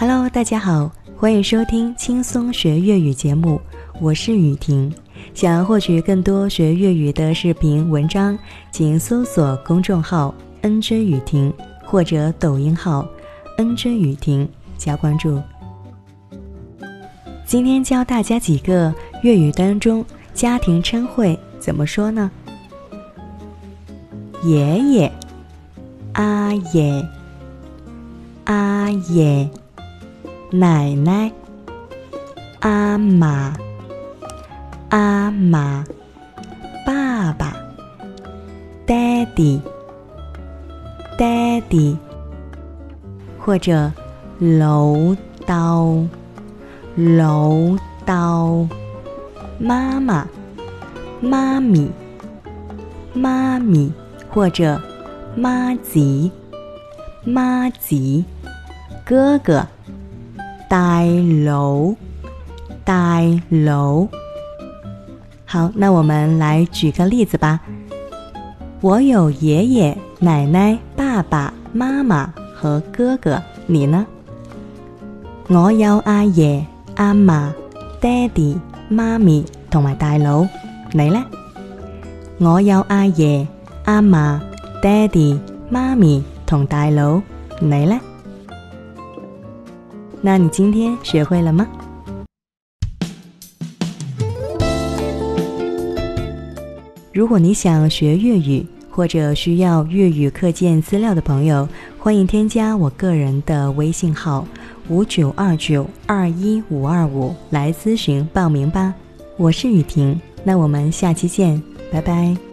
Hello，大家好，欢迎收听轻松学粤语节目，我是雨婷。想要获取更多学粤语的视频文章，请搜索公众号 “nj 雨婷”或者抖音号 “nj 雨婷”加关注。今天教大家几个粤语当中家庭称谓怎么说呢？爷爷、阿爷、阿爷、奶奶、阿妈、阿妈、爸爸、爹地、爹地，或者楼刀，楼刀、妈妈、妈咪、妈咪。或者妈吉、妈吉、哥哥、大佬、大佬。好，那我们来举个例子吧。我有爷爷、奶奶、爸爸妈妈和哥哥，你呢？我有阿爷、阿嫲、爹哋、媽咪同埋大佬，你呢？我有阿爺。阿嫲、爹地、妈咪同大佬，你呢？那你今天学会了吗？如果你想学粤语或者需要粤语课件资料的朋友，欢迎添加我个人的微信号五九二九二一五二五来咨询报名吧。我是雨婷，那我们下期见，拜拜。